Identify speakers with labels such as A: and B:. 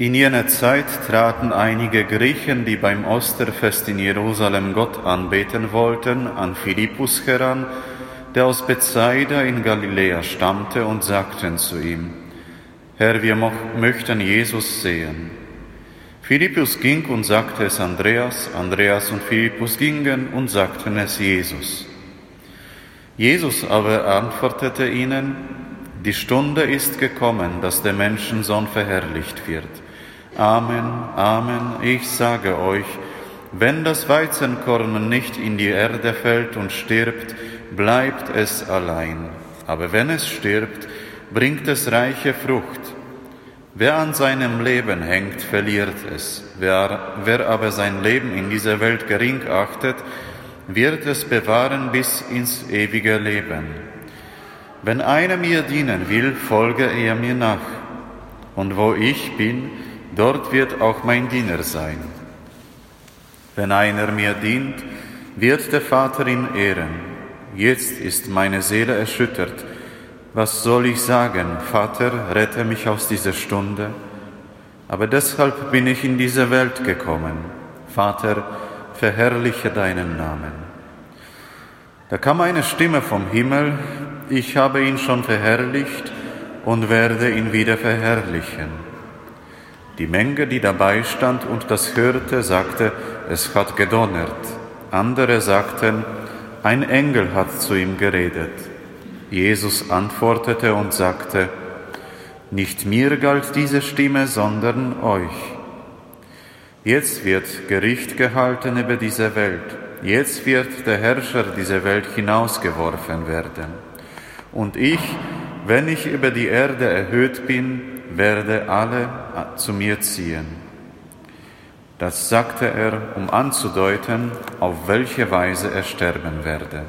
A: In jener Zeit traten einige Griechen, die beim Osterfest in Jerusalem Gott anbeten wollten, an Philippus heran, der aus Bethsaida in Galiläa stammte, und sagten zu ihm, Herr, wir möchten Jesus sehen. Philippus ging und sagte es Andreas, Andreas und Philippus gingen und sagten es Jesus. Jesus aber antwortete ihnen, die Stunde ist gekommen, dass der Menschensohn verherrlicht wird. Amen, Amen, ich sage euch, wenn das Weizenkorn nicht in die Erde fällt und stirbt, bleibt es allein. Aber wenn es stirbt, bringt es reiche Frucht. Wer an seinem Leben hängt, verliert es. Wer, wer aber sein Leben in dieser Welt gering achtet, wird es bewahren bis ins ewige Leben. Wenn einer mir dienen will, folge er mir nach. Und wo ich bin, dort wird auch mein Diener sein. Wenn einer mir dient, wird der Vater ihn ehren. Jetzt ist meine Seele erschüttert. Was soll ich sagen? Vater, rette mich aus dieser Stunde. Aber deshalb bin ich in diese Welt gekommen. Vater, verherrliche deinen Namen. Da kam eine Stimme vom Himmel, ich habe ihn schon verherrlicht und werde ihn wieder verherrlichen. Die Menge, die dabei stand und das hörte, sagte, es hat gedonnert. Andere sagten, ein Engel hat zu ihm geredet. Jesus antwortete und sagte, nicht mir galt diese Stimme, sondern euch. Jetzt wird Gericht gehalten über diese Welt. Jetzt wird der Herrscher dieser Welt hinausgeworfen werden. Und ich, wenn ich über die Erde erhöht bin, werde alle zu mir ziehen. Das sagte er, um anzudeuten, auf welche Weise er sterben werde.